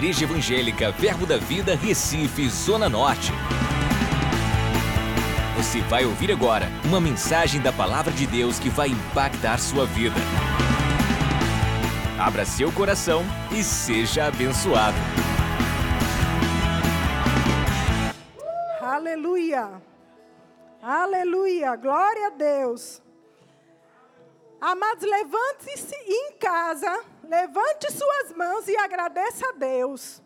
Igreja Evangélica Verbo da Vida, Recife, Zona Norte. Você vai ouvir agora uma mensagem da Palavra de Deus que vai impactar sua vida. Abra seu coração e seja abençoado. Aleluia! Aleluia! Glória a Deus! Amados, levante-se em casa, levante suas mãos e agradeça a Deus.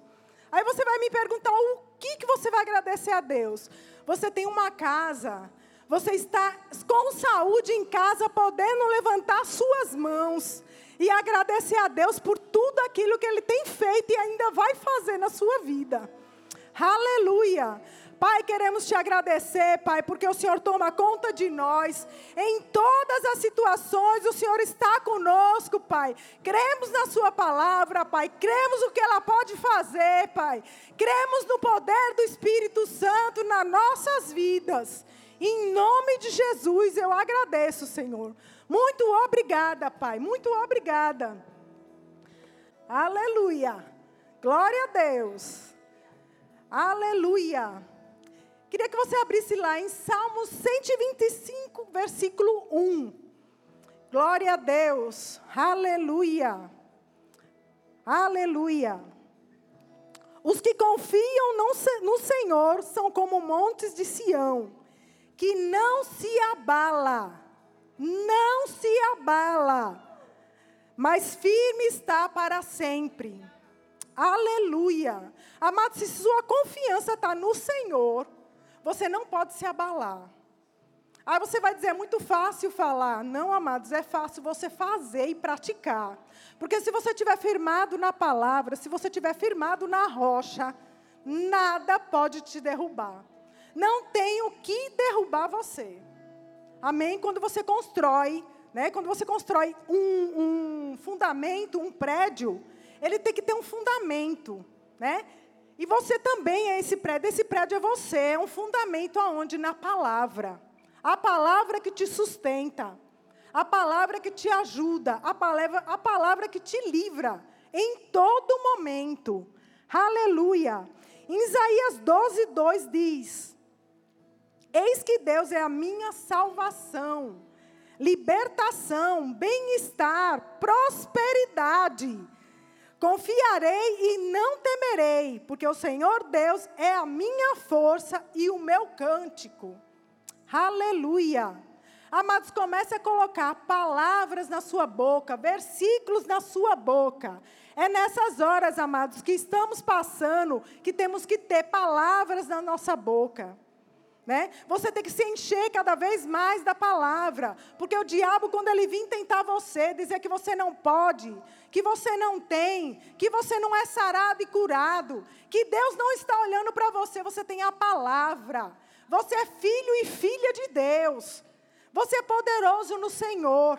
Aí você vai me perguntar o que, que você vai agradecer a Deus. Você tem uma casa, você está com saúde em casa, podendo levantar suas mãos e agradecer a Deus por tudo aquilo que Ele tem feito e ainda vai fazer na sua vida. Aleluia! Pai, queremos te agradecer, Pai, porque o Senhor toma conta de nós. Em todas as situações, o Senhor está conosco, Pai. Cremos na Sua palavra, Pai. Cremos o que ela pode fazer, Pai. Cremos no poder do Espírito Santo nas nossas vidas. Em nome de Jesus, eu agradeço, Senhor. Muito obrigada, Pai. Muito obrigada. Aleluia. Glória a Deus. Aleluia. Queria que você abrisse lá em Salmos 125, versículo 1. Glória a Deus. Aleluia. Aleluia. Os que confiam no Senhor são como montes de Sião, que não se abala, não se abala, mas firme está para sempre. Aleluia. Amado, se sua confiança está no Senhor, você não pode se abalar. Aí você vai dizer, é muito fácil falar. Não, amados, é fácil você fazer e praticar. Porque se você estiver firmado na palavra, se você estiver firmado na rocha, nada pode te derrubar. Não tem o que derrubar você. Amém? Quando você constrói, né? Quando você constrói um, um fundamento, um prédio, ele tem que ter um fundamento, né? E você também é esse prédio. Esse prédio é você, é um fundamento aonde? Na palavra. A palavra que te sustenta. A palavra que te ajuda. A palavra, a palavra que te livra. Em todo momento. Aleluia. Em Isaías 12, 2 diz: Eis que Deus é a minha salvação, libertação, bem-estar, prosperidade Confiarei e não temerei, porque o Senhor Deus é a minha força e o meu cântico. Aleluia. Amados, comece a colocar palavras na sua boca, versículos na sua boca. É nessas horas, amados, que estamos passando, que temos que ter palavras na nossa boca. Né? Você tem que se encher cada vez mais da palavra, porque o diabo, quando ele vir tentar você, dizer que você não pode, que você não tem, que você não é sarado e curado, que Deus não está olhando para você, você tem a palavra, você é filho e filha de Deus, você é poderoso no Senhor.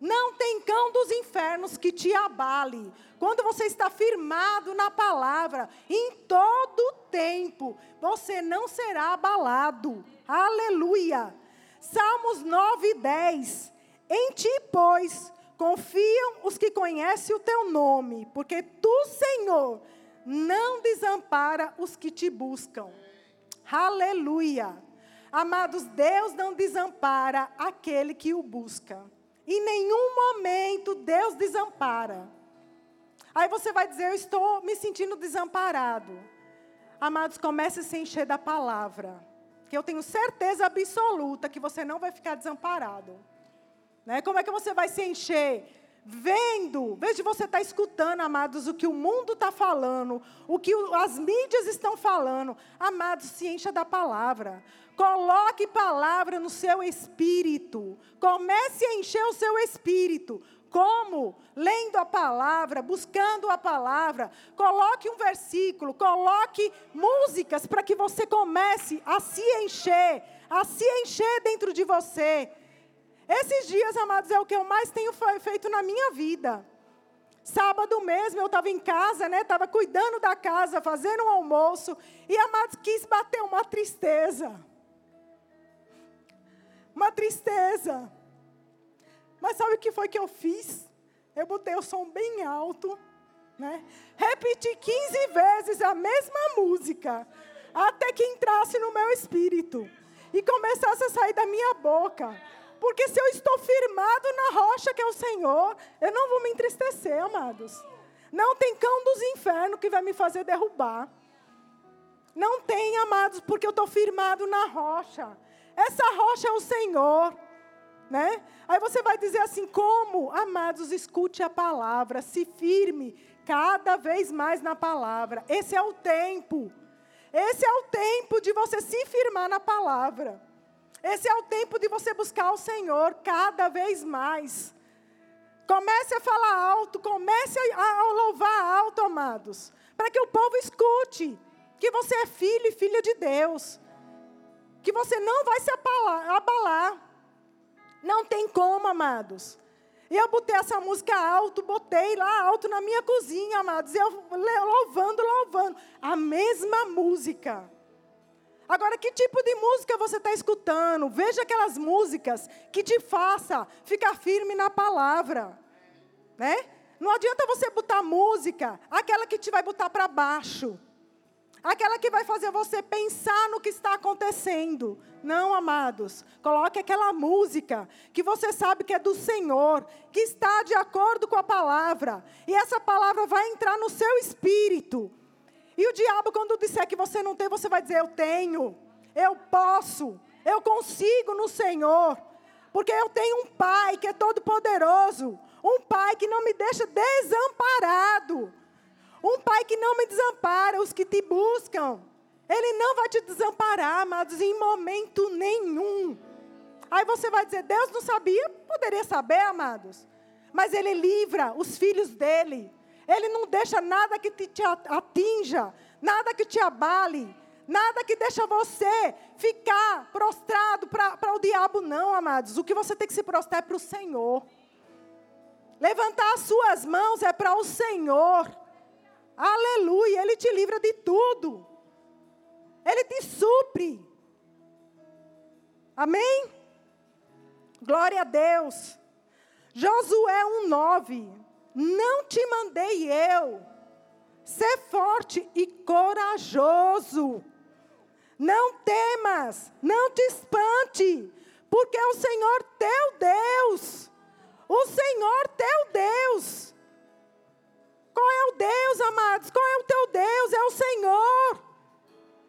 Não tem cão dos infernos que te abale. Quando você está firmado na palavra, em todo tempo, você não será abalado. Aleluia. Salmos 9 e 10. Em ti, pois, confiam os que conhecem o teu nome, porque tu, Senhor, não desampara os que te buscam. Aleluia. Amados, Deus não desampara aquele que o busca. Em nenhum momento Deus desampara. Aí você vai dizer, eu estou me sentindo desamparado. Amados, comece a se encher da palavra. Que eu tenho certeza absoluta que você não vai ficar desamparado. Né? Como é que você vai se encher? Vendo, veja você estar tá escutando, amados, o que o mundo está falando, o que as mídias estão falando. Amados, se encha da palavra. Coloque palavra no seu espírito. Comece a encher o seu espírito. Como? Lendo a palavra, buscando a palavra. Coloque um versículo, coloque músicas para que você comece a se encher, a se encher dentro de você. Esses dias, amados, é o que eu mais tenho feito na minha vida. Sábado mesmo eu estava em casa, né? Estava cuidando da casa, fazendo um almoço. E, amados, quis bater uma tristeza uma tristeza. Mas sabe o que foi que eu fiz? Eu botei o som bem alto Né? Repeti 15 vezes a mesma música, até que entrasse no meu espírito e começasse a sair da minha boca. Porque se eu estou firmado na rocha que é o Senhor, eu não vou me entristecer, amados. Não tem cão dos infernos que vai me fazer derrubar. Não tem, amados, porque eu estou firmado na rocha. Essa rocha é o Senhor. Né? Aí você vai dizer assim: como? Amados, escute a palavra, se firme cada vez mais na palavra. Esse é o tempo. Esse é o tempo de você se firmar na palavra. Esse é o tempo de você buscar o Senhor cada vez mais. Comece a falar alto, comece a, louvar alto, amados, para que o povo escute que você é filho e filha de Deus, que você não vai se abalar. Não tem como, amados. Eu botei essa música alto, botei lá alto na minha cozinha, amados. Eu louvando, louvando. A mesma música. Agora, que tipo de música você está escutando? Veja aquelas músicas que te faça ficar firme na palavra. Né? Não adianta você botar música, aquela que te vai botar para baixo. Aquela que vai fazer você pensar no que está acontecendo. Não, amados. Coloque aquela música que você sabe que é do Senhor, que está de acordo com a palavra. E essa palavra vai entrar no seu espírito. E o diabo, quando disser que você não tem, você vai dizer: Eu tenho, eu posso, eu consigo no Senhor. Porque eu tenho um Pai que é todo-poderoso, um Pai que não me deixa desamparado, um Pai que não me desampara os que te buscam. Ele não vai te desamparar, amados, em momento nenhum. Aí você vai dizer: Deus não sabia? Poderia saber, amados. Mas Ele livra os filhos dele. Ele não deixa nada que te, atinja, nada que te abale, nada que deixa você ficar prostrado para o diabo, não, amados. O que você tem que se prostrar é para o Senhor. Levantar as suas mãos é para o Senhor. Aleluia, Ele te livra de tudo. Ele te supre. Amém? Glória a Deus. Josué 1,9. Não te mandei eu. Ser forte e corajoso. Não temas, não te espante, porque é o Senhor teu Deus. O Senhor teu Deus. Qual é o Deus, amados? Qual é o teu Deus? É o Senhor.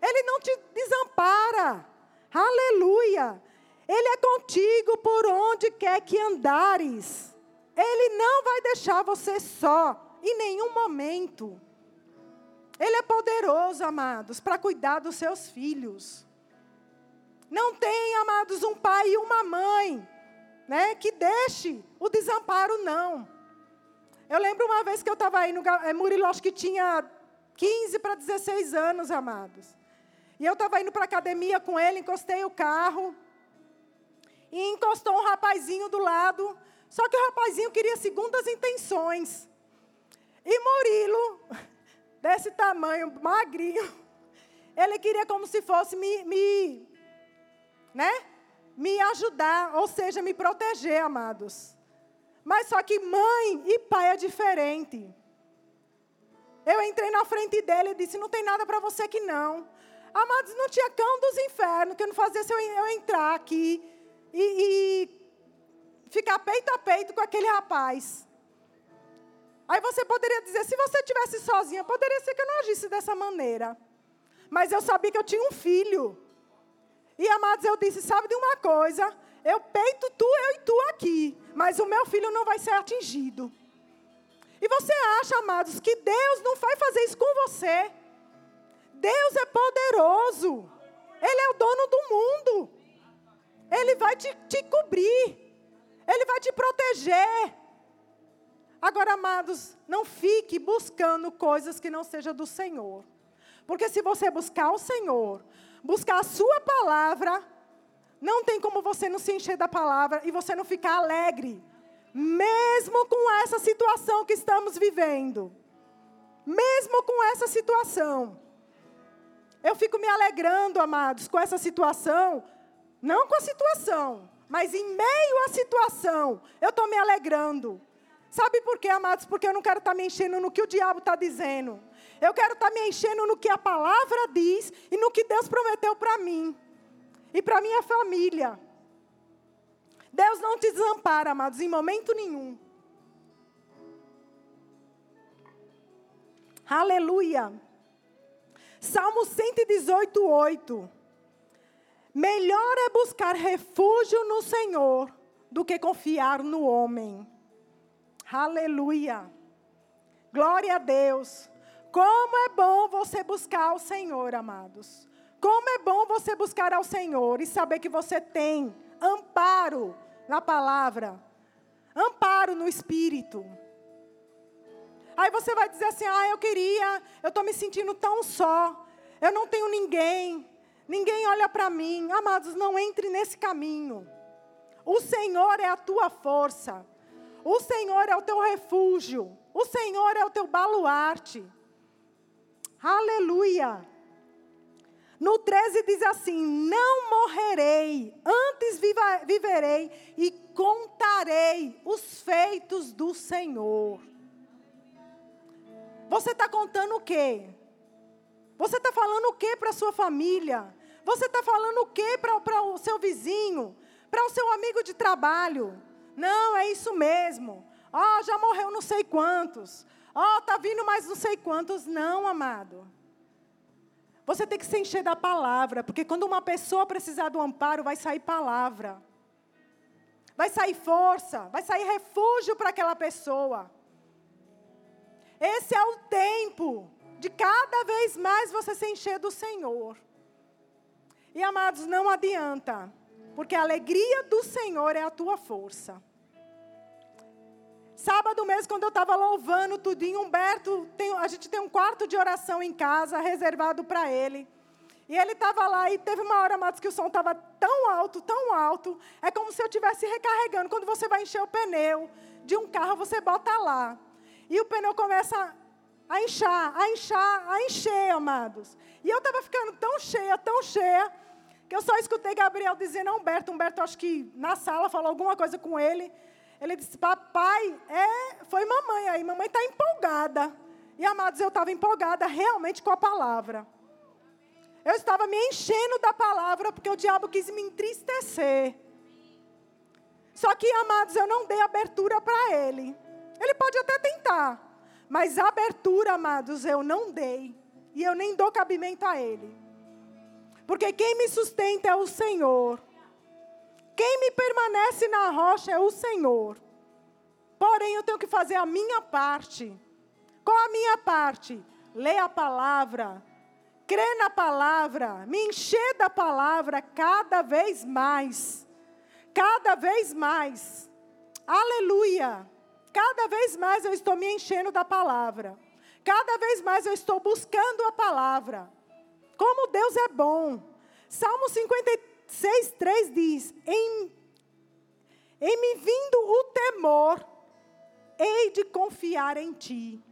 Ele não te desampara. Aleluia. Ele é contigo por onde quer que andares. Ele não vai deixar você só, em nenhum momento. Ele é poderoso, amados, para cuidar dos seus filhos. Não tem, amados, um pai e uma mãe, né, que deixe o desamparo, não. Eu lembro uma vez que eu estava aí no é, Murilo, acho que tinha 15 para 16 anos, amados. E eu estava indo para a academia com ele, encostei o carro. E encostou um rapazinho do lado. Só que o rapazinho queria segundas intenções. E Murilo, desse tamanho, magrinho, ele queria como se fosse me, me, né? me ajudar, ou seja, me proteger, amados. Mas só que mãe e pai é diferente. Eu entrei na frente dele e disse: Não tem nada para você aqui não. Amados, não tinha cão dos infernos que eu não fazia se eu, eu entrar aqui e, e ficar peito a peito com aquele rapaz. Aí você poderia dizer, se você estivesse sozinha, poderia ser que eu não agisse dessa maneira. Mas eu sabia que eu tinha um filho. E amados, eu disse, sabe de uma coisa? Eu peito tu, eu e tu aqui. Mas o meu filho não vai ser atingido. E você acha, amados, que Deus não vai fazer isso com você? Deus é poderoso. Ele é o dono do mundo. Ele vai te, te cobrir. Ele vai te proteger. Agora, amados, não fique buscando coisas que não sejam do Senhor. Porque se você buscar o Senhor, buscar a sua palavra, não tem como você não se encher da palavra e você não ficar alegre. Mesmo com essa situação que estamos vivendo. Mesmo com essa situação. Eu fico me alegrando, amados, com essa situação. Não com a situação, mas em meio à situação, eu estou me alegrando. Sabe por quê, amados? Porque eu não quero estar me enchendo no que o diabo está dizendo. Eu quero estar me enchendo no que a palavra diz e no que Deus prometeu para mim e para minha família. Deus não te desampara, amados, em momento nenhum. Aleluia. Salmo 118, 8. Melhor é buscar refúgio no Senhor do que confiar no homem. Aleluia. Glória a Deus. Como é bom você buscar o Senhor, amados. Como é bom você buscar ao Senhor e saber que você tem amparo na palavra, amparo no Espírito. Aí você vai dizer assim: ah, eu queria, eu estou me sentindo tão só, eu não tenho ninguém, ninguém olha para mim. Amados, não entre nesse caminho. O Senhor é a tua força, o Senhor é o teu refúgio, o Senhor é o teu baluarte. Aleluia. No 13 diz assim: Não morrerei, antes viva, viverei e contarei os feitos do Senhor. Você está contando o quê? Você está falando o quê para sua família? Você está falando o quê para o seu vizinho? Para o seu amigo de trabalho? Não, é isso mesmo. Ó, oh, já morreu não sei quantos. Ó, oh, tá vindo mais não sei quantos. Não, amado. Você tem que se encher da palavra, porque quando uma pessoa precisar do amparo, vai sair palavra. Vai sair força, vai sair refúgio para aquela pessoa. Esse é o tempo de cada vez mais você se encher do Senhor. E amados, não adianta, porque a alegria do Senhor é a tua força. Sábado mesmo, quando eu estava louvando tudinho, Humberto, tem, a gente tem um quarto de oração em casa, reservado para ele. E ele estava lá e teve uma hora, Matos, que o som estava tão alto, tão alto. É como se eu estivesse recarregando. Quando você vai encher o pneu de um carro, você bota lá. E o pneu começa a inchar, a inchar, a encher, amados. E eu estava ficando tão cheia, tão cheia, que eu só escutei Gabriel dizendo a Humberto. Humberto, acho que na sala, falou alguma coisa com ele. Ele disse: Papai, é, foi mamãe aí, mamãe está empolgada. E amados, eu estava empolgada realmente com a palavra. Eu estava me enchendo da palavra porque o diabo quis me entristecer. Só que, amados, eu não dei abertura para ele. Ele pode até tentar, mas abertura, amados, eu não dei. E eu nem dou cabimento a ele. Porque quem me sustenta é o Senhor. Quem me permanece na rocha é o Senhor. Porém, eu tenho que fazer a minha parte. Qual a minha parte? Ler a palavra, crer na palavra, me encher da palavra cada vez mais. Cada vez mais. Aleluia. Cada vez mais eu estou me enchendo da palavra. Cada vez mais eu estou buscando a palavra. Como Deus é bom. Salmo 53. 6,3 diz: em, em me vindo o temor, hei de confiar em ti.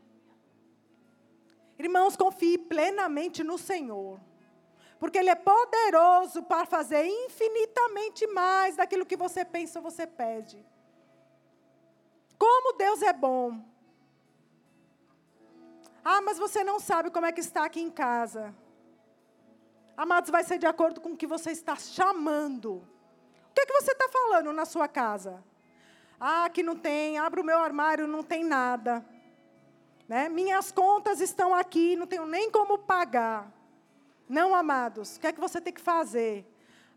Irmãos, confie plenamente no Senhor, porque Ele é poderoso para fazer infinitamente mais daquilo que você pensa ou você pede. Como Deus é bom. Ah, mas você não sabe como é que está aqui em casa. Amados, vai ser de acordo com o que você está chamando. O que, é que você está falando na sua casa? Ah, que não tem, abra o meu armário, não tem nada. Né? Minhas contas estão aqui, não tenho nem como pagar. Não, amados, o que é que você tem que fazer?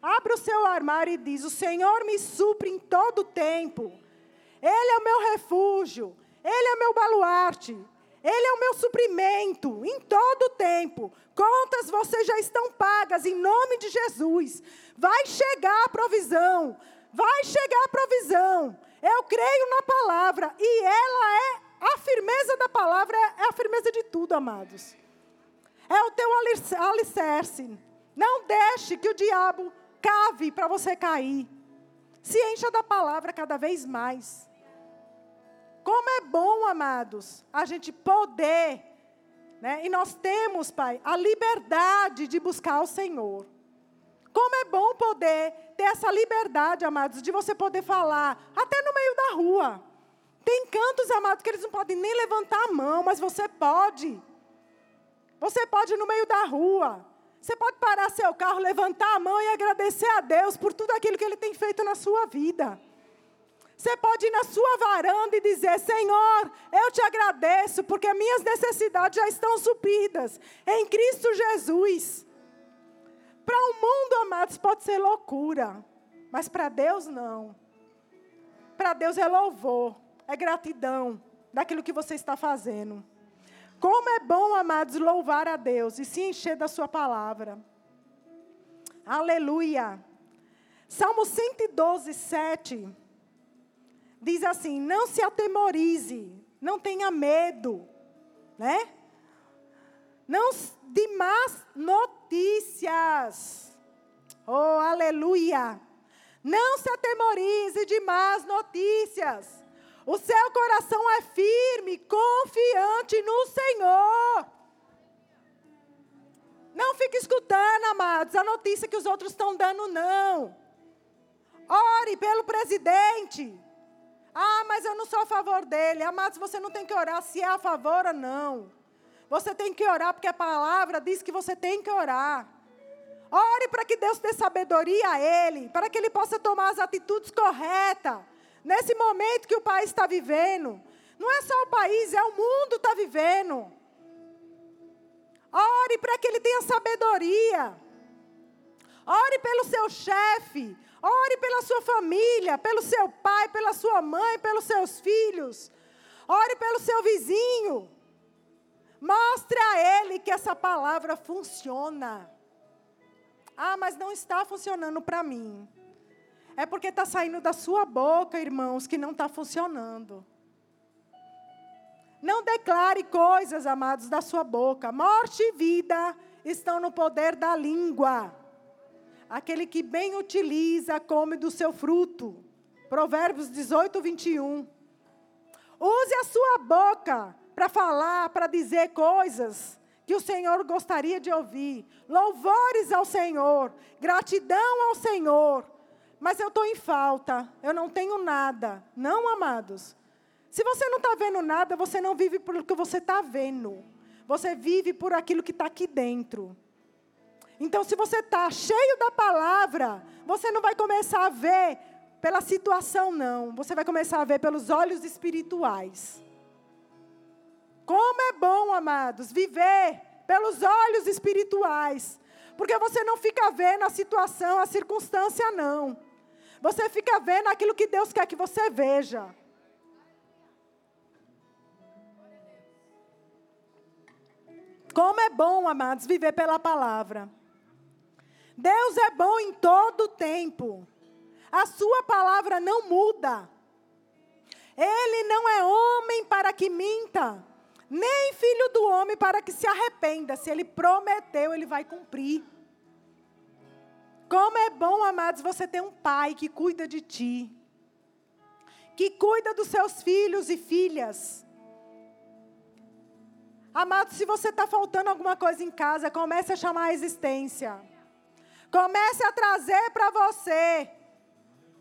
Abra o seu armário e diz: O Senhor me supre em todo o tempo. Ele é o meu refúgio, Ele é o meu baluarte, ele é o meu suprimento em todo o tempo. Contas vocês já estão pagas em nome de Jesus. Vai chegar a provisão. Vai chegar a provisão. Eu creio na palavra e ela é a firmeza da palavra é a firmeza de tudo, amados. É o teu alicerce. Não deixe que o diabo cave para você cair. Se encha da palavra cada vez mais. Como é bom, amados, a gente poder, né? E nós temos, Pai, a liberdade de buscar o Senhor. Como é bom poder ter essa liberdade, amados, de você poder falar, até no meio da rua. Tem cantos, amados, que eles não podem nem levantar a mão, mas você pode. Você pode ir no meio da rua. Você pode parar seu carro, levantar a mão e agradecer a Deus por tudo aquilo que Ele tem feito na sua vida. Você pode ir na sua varanda e dizer: Senhor, eu te agradeço, porque minhas necessidades já estão supridas em Cristo Jesus. Para o mundo, amados, pode ser loucura, mas para Deus não. Para Deus é louvor, é gratidão daquilo que você está fazendo. Como é bom, amados, louvar a Deus e se encher da Sua palavra. Aleluia. Salmo 112, 7 diz assim: Não se atemorize, não tenha medo, né? Não de más notícias. Oh, aleluia. Não se atemorize de más notícias. O seu coração é firme, confiante no Senhor. Não fique escutando, amados, a notícia que os outros estão dando, não. Ore pelo presidente. Ah, mas eu não sou a favor dele. Amados, você não tem que orar se é a favor ou não. Você tem que orar porque a palavra diz que você tem que orar. Ore para que Deus dê sabedoria a ele, para que ele possa tomar as atitudes corretas nesse momento que o país está vivendo. Não é só o país, é o mundo está vivendo. Ore para que ele tenha sabedoria. Ore pelo seu chefe. Ore pela sua família, pelo seu pai, pela sua mãe, pelos seus filhos. Ore pelo seu vizinho. Mostre a ele que essa palavra funciona. Ah, mas não está funcionando para mim. É porque está saindo da sua boca, irmãos, que não está funcionando. Não declare coisas, amados, da sua boca. Morte e vida estão no poder da língua. Aquele que bem utiliza, come do seu fruto. Provérbios 18, 21. Use a sua boca para falar, para dizer coisas que o Senhor gostaria de ouvir. Louvores ao Senhor, gratidão ao Senhor mas eu estou em falta, eu não tenho nada. Não, amados. Se você não está vendo nada, você não vive por o que você está vendo. Você vive por aquilo que está aqui dentro. Então, se você está cheio da palavra, você não vai começar a ver pela situação, não. Você vai começar a ver pelos olhos espirituais. Como é bom, amados, viver pelos olhos espirituais. Porque você não fica vendo a situação, a circunstância, não. Você fica vendo aquilo que Deus quer que você veja. Como é bom, amados, viver pela palavra. Deus é bom em todo tempo. A sua palavra não muda. Ele não é homem para que minta, nem filho do homem para que se arrependa. Se ele prometeu, ele vai cumprir. Como é bom, amados, você ter um pai que cuida de ti, que cuida dos seus filhos e filhas. Amados, se você está faltando alguma coisa em casa, comece a chamar a existência. Comece a trazer para você.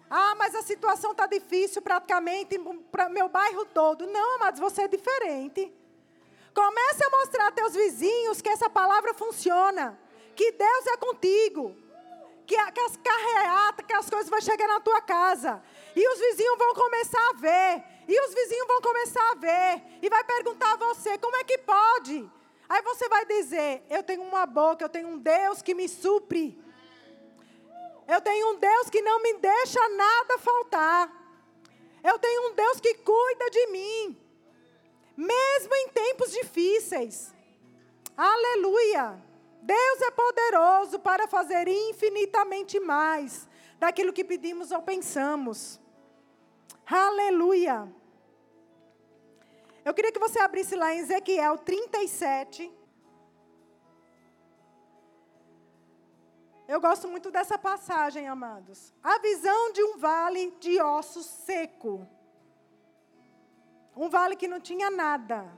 Ah, mas a situação está difícil praticamente para meu bairro todo. Não, amados, você é diferente. Comece a mostrar a teus vizinhos que essa palavra funciona. Que Deus é contigo que, que as carreatas, que as coisas vão chegar na tua casa. E os vizinhos vão começar a ver. E os vizinhos vão começar a ver. E vai perguntar a você, como é que pode? Aí você vai dizer, eu tenho uma boca, eu tenho um Deus que me supre. Eu tenho um Deus que não me deixa nada faltar. Eu tenho um Deus que cuida de mim. Mesmo em tempos difíceis. Aleluia. Deus é poderoso para fazer infinitamente mais daquilo que pedimos ou pensamos. Aleluia. Eu queria que você abrisse lá em Ezequiel 37. Eu gosto muito dessa passagem, amados. A visão de um vale de ossos seco. Um vale que não tinha nada.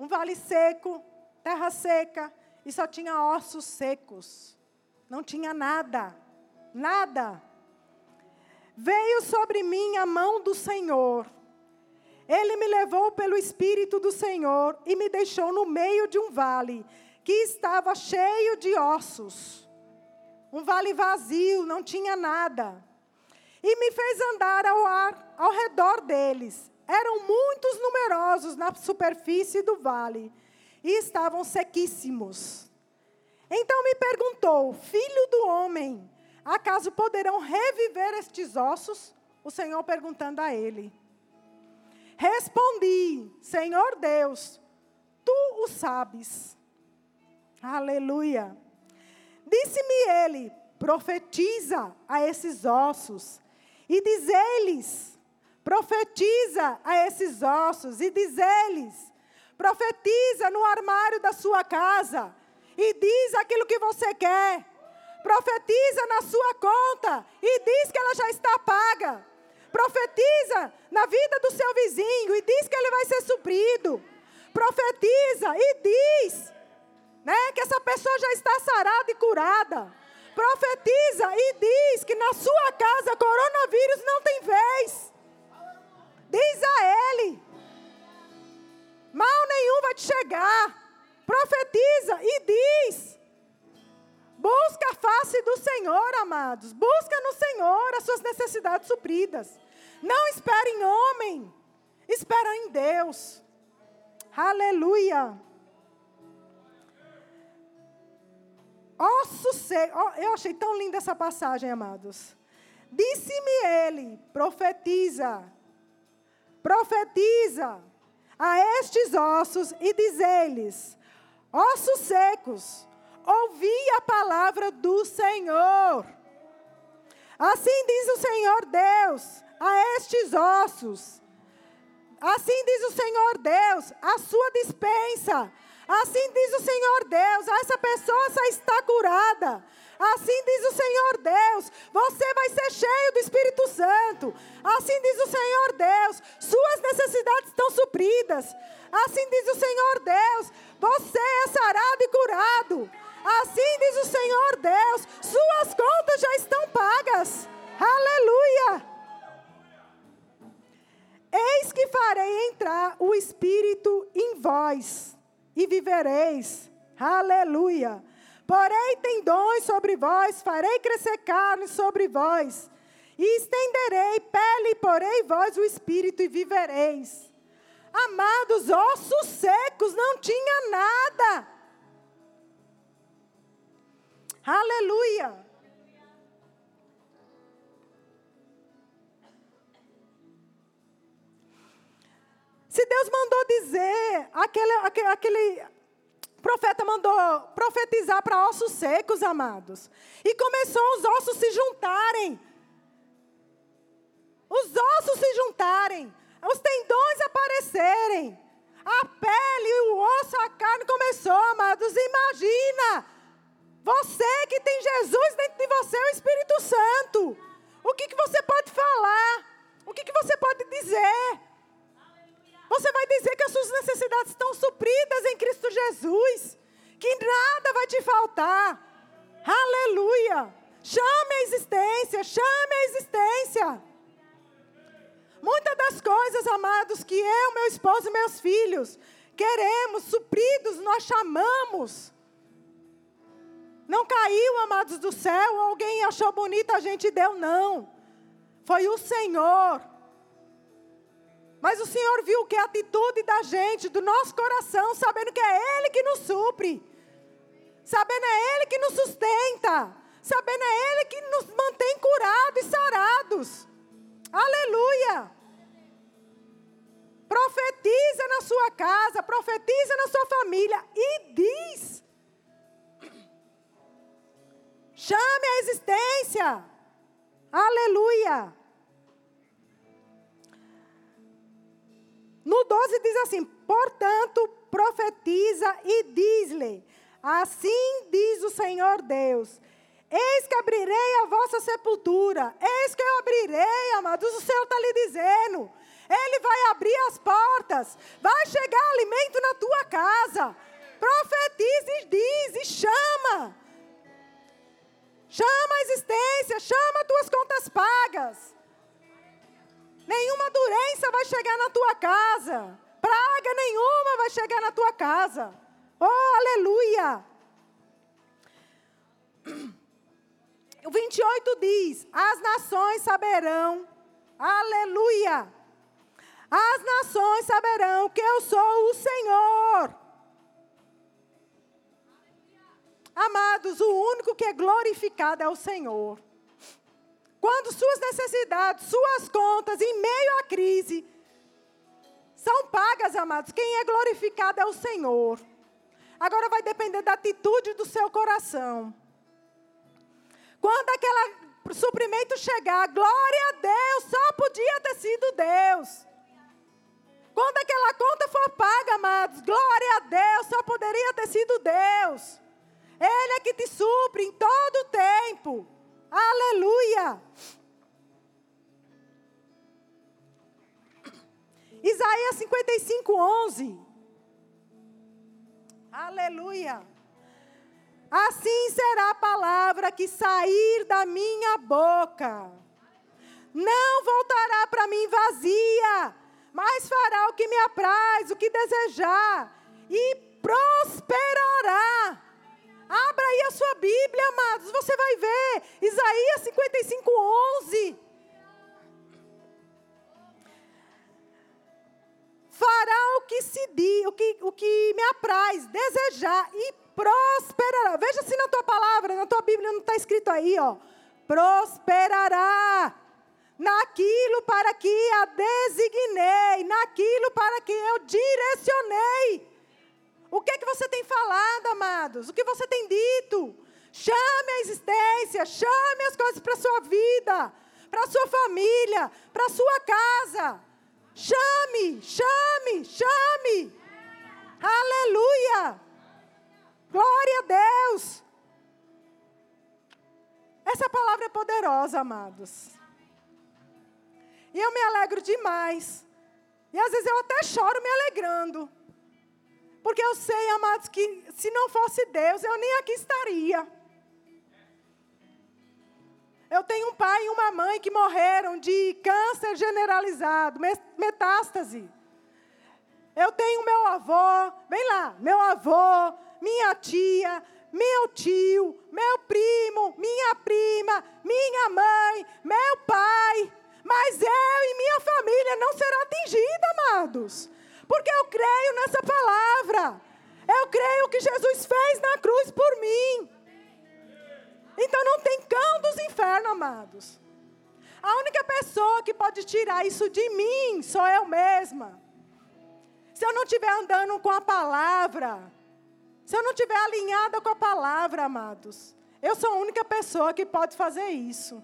Um vale seco, terra seca e só tinha ossos secos. Não tinha nada. Nada. Veio sobre mim a mão do Senhor, Ele me levou pelo Espírito do Senhor e me deixou no meio de um vale que estava cheio de ossos. Um vale vazio, não tinha nada. E me fez andar ao ar ao redor deles. Eram muitos numerosos na superfície do vale e estavam sequíssimos. Então me perguntou: Filho do homem, acaso poderão reviver estes ossos? O Senhor perguntando a ele. Respondi: Senhor Deus, tu o sabes. Aleluia. Disse-me ele: profetiza a esses ossos e diz-lhes: profetiza a esses ossos e diz-lhes: profetiza no armário da sua casa e diz aquilo que você quer. Profetiza na sua conta e diz que ela já está paga Profetiza na vida do seu vizinho e diz que ele vai ser suprido. Profetiza e diz está sarada e curada. Profetiza e diz que na sua casa coronavírus não tem vez. Diz a ele: mal nenhum vai te chegar. Profetiza e diz. Busca a face do Senhor, amados. Busca no Senhor as suas necessidades supridas. Não espere em homem, espera em Deus. Aleluia. Osso seco. Oh, eu achei tão linda essa passagem, amados. Disse-me ele: profetiza, profetiza a estes ossos e diz-lhes: ossos secos, ouvi a palavra do Senhor. Assim diz o Senhor Deus: a estes ossos. Assim diz o Senhor Deus, a sua dispensa. Assim diz o Senhor Deus, essa pessoa está Assim diz o Senhor Deus, você vai ser cheio do Espírito Santo. Assim diz o Senhor Deus, suas necessidades estão supridas. Assim diz o Senhor Deus, você é sarado e curado. Assim diz o Senhor Deus, suas contas já estão pagas. Aleluia! Eis que farei entrar o Espírito em vós e vivereis. Aleluia. Porém, tendões sobre vós, farei crescer carne sobre vós, e estenderei pele, e porei vós o Espírito e vivereis. Amados, ossos secos, não tinha nada. Aleluia. Se Deus mandou dizer, aquele, aquele, aquele profeta mandou profetizar para ossos secos, amados. E começou os ossos se juntarem. Os ossos se juntarem. Os tendões aparecerem. A pele, o osso, a carne começou, amados. Imagina. Você que tem Jesus dentro de você, o Espírito Santo. O que, que você pode falar? O que, que você pode dizer? Você vai dizer que as suas necessidades estão supridas em Cristo Jesus, que nada vai te faltar. Aleluia! Chame a existência, chame a existência. Muitas das coisas, amados, que eu, meu esposo e meus filhos queremos, supridos, nós chamamos. Não caiu, amados do céu, alguém achou bonita, a gente deu, não. Foi o Senhor mas o Senhor viu que a atitude da gente, do nosso coração, sabendo que é Ele que nos supre, sabendo é Ele que nos sustenta, sabendo é Ele que nos mantém curados e sarados. Aleluia! Profetiza na sua casa, profetiza na sua família e diz: chame a existência. Aleluia! No 12 diz assim: portanto, profetiza e diz-lhe: Assim diz o Senhor Deus: Eis que abrirei a vossa sepultura, eis que eu abrirei, amados, o Senhor está lhe dizendo. Ele vai abrir as portas, vai chegar alimento na tua casa. Profetiza e diz e chama. Chama a existência, chama as tuas contas pagas. Nenhuma doença vai chegar na tua casa. Praga nenhuma vai chegar na tua casa. Oh, aleluia! O 28 diz: As nações saberão, aleluia! As nações saberão que eu sou o Senhor. Amados, o único que é glorificado é o Senhor. Quando suas necessidades, suas contas, em meio à crise, são pagas, amados, quem é glorificado é o Senhor. Agora vai depender da atitude do seu coração. Quando aquele suprimento chegar, glória a Deus, só podia ter sido Deus. Quando aquela conta for paga, amados, glória a Deus, só poderia ter sido Deus. Ele é que te supre em todo o tempo. Aleluia! Isaías 55, 11. Aleluia! Assim será a palavra que sair da minha boca. Não voltará para mim vazia, mas fará o que me apraz, o que desejar, e prosperará. Abra aí a sua Bíblia, amados, você vai ver. Isaías 55, 11. Fará o que se diz, o que, o que me apraz, desejar e prosperará. Veja se na tua palavra, na tua Bíblia não está escrito aí, ó. Prosperará naquilo para que a designei, naquilo para que eu direcionei. O que é que você tem falado, amados? O que você tem dito? Chame a existência, chame as coisas para a sua vida, para a sua família, para a sua casa. Chame, chame, chame. Aleluia. Glória a Deus. Essa palavra é poderosa, amados. E eu me alegro demais. E às vezes eu até choro me alegrando. Porque eu sei, amados, que se não fosse Deus, eu nem aqui estaria. Eu tenho um pai e uma mãe que morreram de câncer generalizado, metástase. Eu tenho meu avô, vem lá, meu avô, minha tia, meu tio, meu primo, minha prima, minha mãe, meu pai. Mas eu e minha família não será atingida, amados. Porque eu creio nessa palavra. Eu creio que Jesus fez na cruz por mim. Então não tem cão dos infernos, amados. A única pessoa que pode tirar isso de mim sou eu mesma. Se eu não estiver andando com a palavra, se eu não estiver alinhada com a palavra, amados, eu sou a única pessoa que pode fazer isso.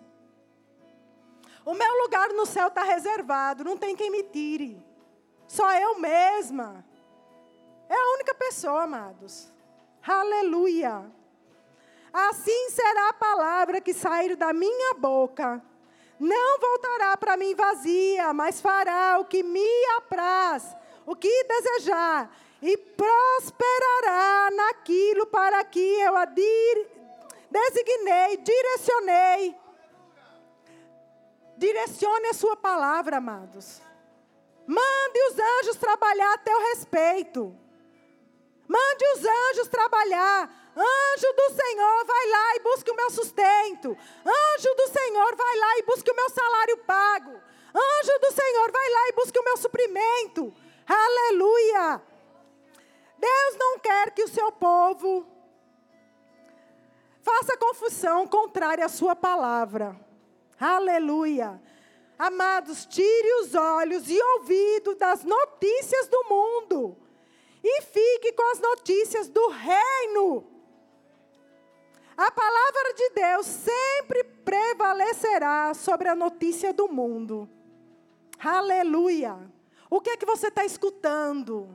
O meu lugar no céu está reservado, não tem quem me tire. Só eu mesma. É a única pessoa, amados. Aleluia. Assim será a palavra que sair da minha boca. Não voltará para mim vazia, mas fará o que me apraz, o que desejar, e prosperará naquilo para que eu a designei, direcionei. Direcione a sua palavra, amados. Mande os anjos trabalhar a teu respeito. Mande os anjos trabalhar. Anjo do Senhor, vai lá e busque o meu sustento. Anjo do Senhor, vai lá e busque o meu salário pago. Anjo do Senhor, vai lá e busque o meu suprimento. Aleluia. Deus não quer que o seu povo faça confusão contrária à sua palavra. Aleluia. Amados, tire os olhos e ouvidos das notícias do mundo e fique com as notícias do reino. A palavra de Deus sempre prevalecerá sobre a notícia do mundo. Aleluia. O que é que você está escutando?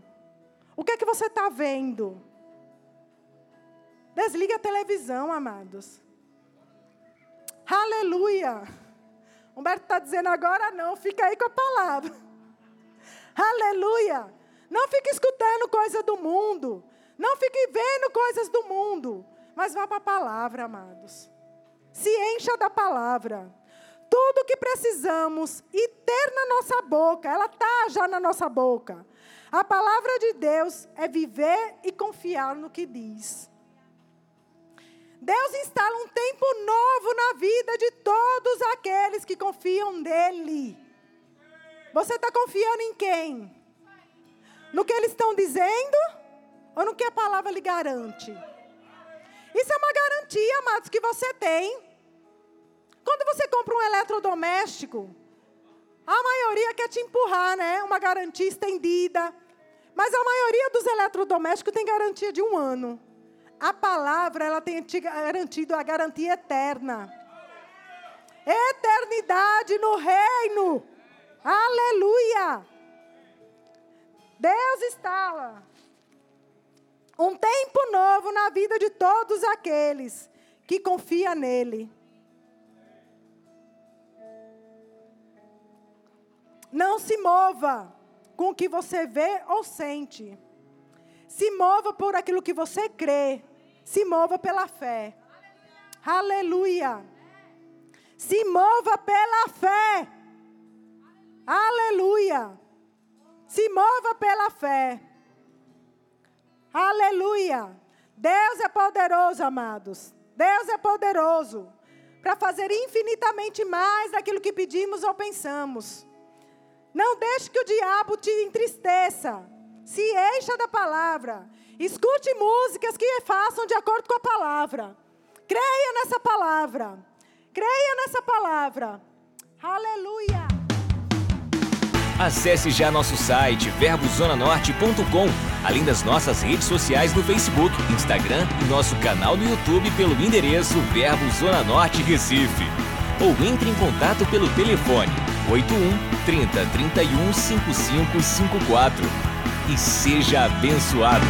O que é que você está vendo? Desliga a televisão, amados. Aleluia. Humberto está dizendo agora não, fica aí com a palavra. Aleluia. Não fique escutando coisa do mundo. Não fique vendo coisas do mundo. Mas vá para a palavra, amados. Se encha da palavra. tudo o que precisamos e ter na nossa boca, ela está já na nossa boca. A palavra de Deus é viver e confiar no que diz. Deus instala um tempo novo na vida de todos aqueles que confiam nele. Você está confiando em quem? No que eles estão dizendo ou no que a palavra lhe garante? Isso é uma garantia, amados, que você tem. Quando você compra um eletrodoméstico, a maioria quer te empurrar, né? Uma garantia estendida. Mas a maioria dos eletrodomésticos tem garantia de um ano. A palavra, ela tem te garantido a garantia eterna. Eternidade no reino. Aleluia. Deus está um tempo novo na vida de todos aqueles que confiam nele. Não se mova com o que você vê ou sente. Se mova por aquilo que você crê. Se mova pela fé. Aleluia. Se mova pela fé. Aleluia. Se mova pela fé. Aleluia. Deus é poderoso, amados. Deus é poderoso para fazer infinitamente mais daquilo que pedimos ou pensamos. Não deixe que o diabo te entristeça. Se encha da palavra. Escute músicas que façam de acordo com a palavra. Creia nessa palavra. Creia nessa palavra. Aleluia. Acesse já nosso site verbozonanorte.com, além das nossas redes sociais no Facebook, Instagram e nosso canal no YouTube pelo endereço Verbo Zona Norte Recife. Ou entre em contato pelo telefone 81 30 31 5554 e seja abençoado.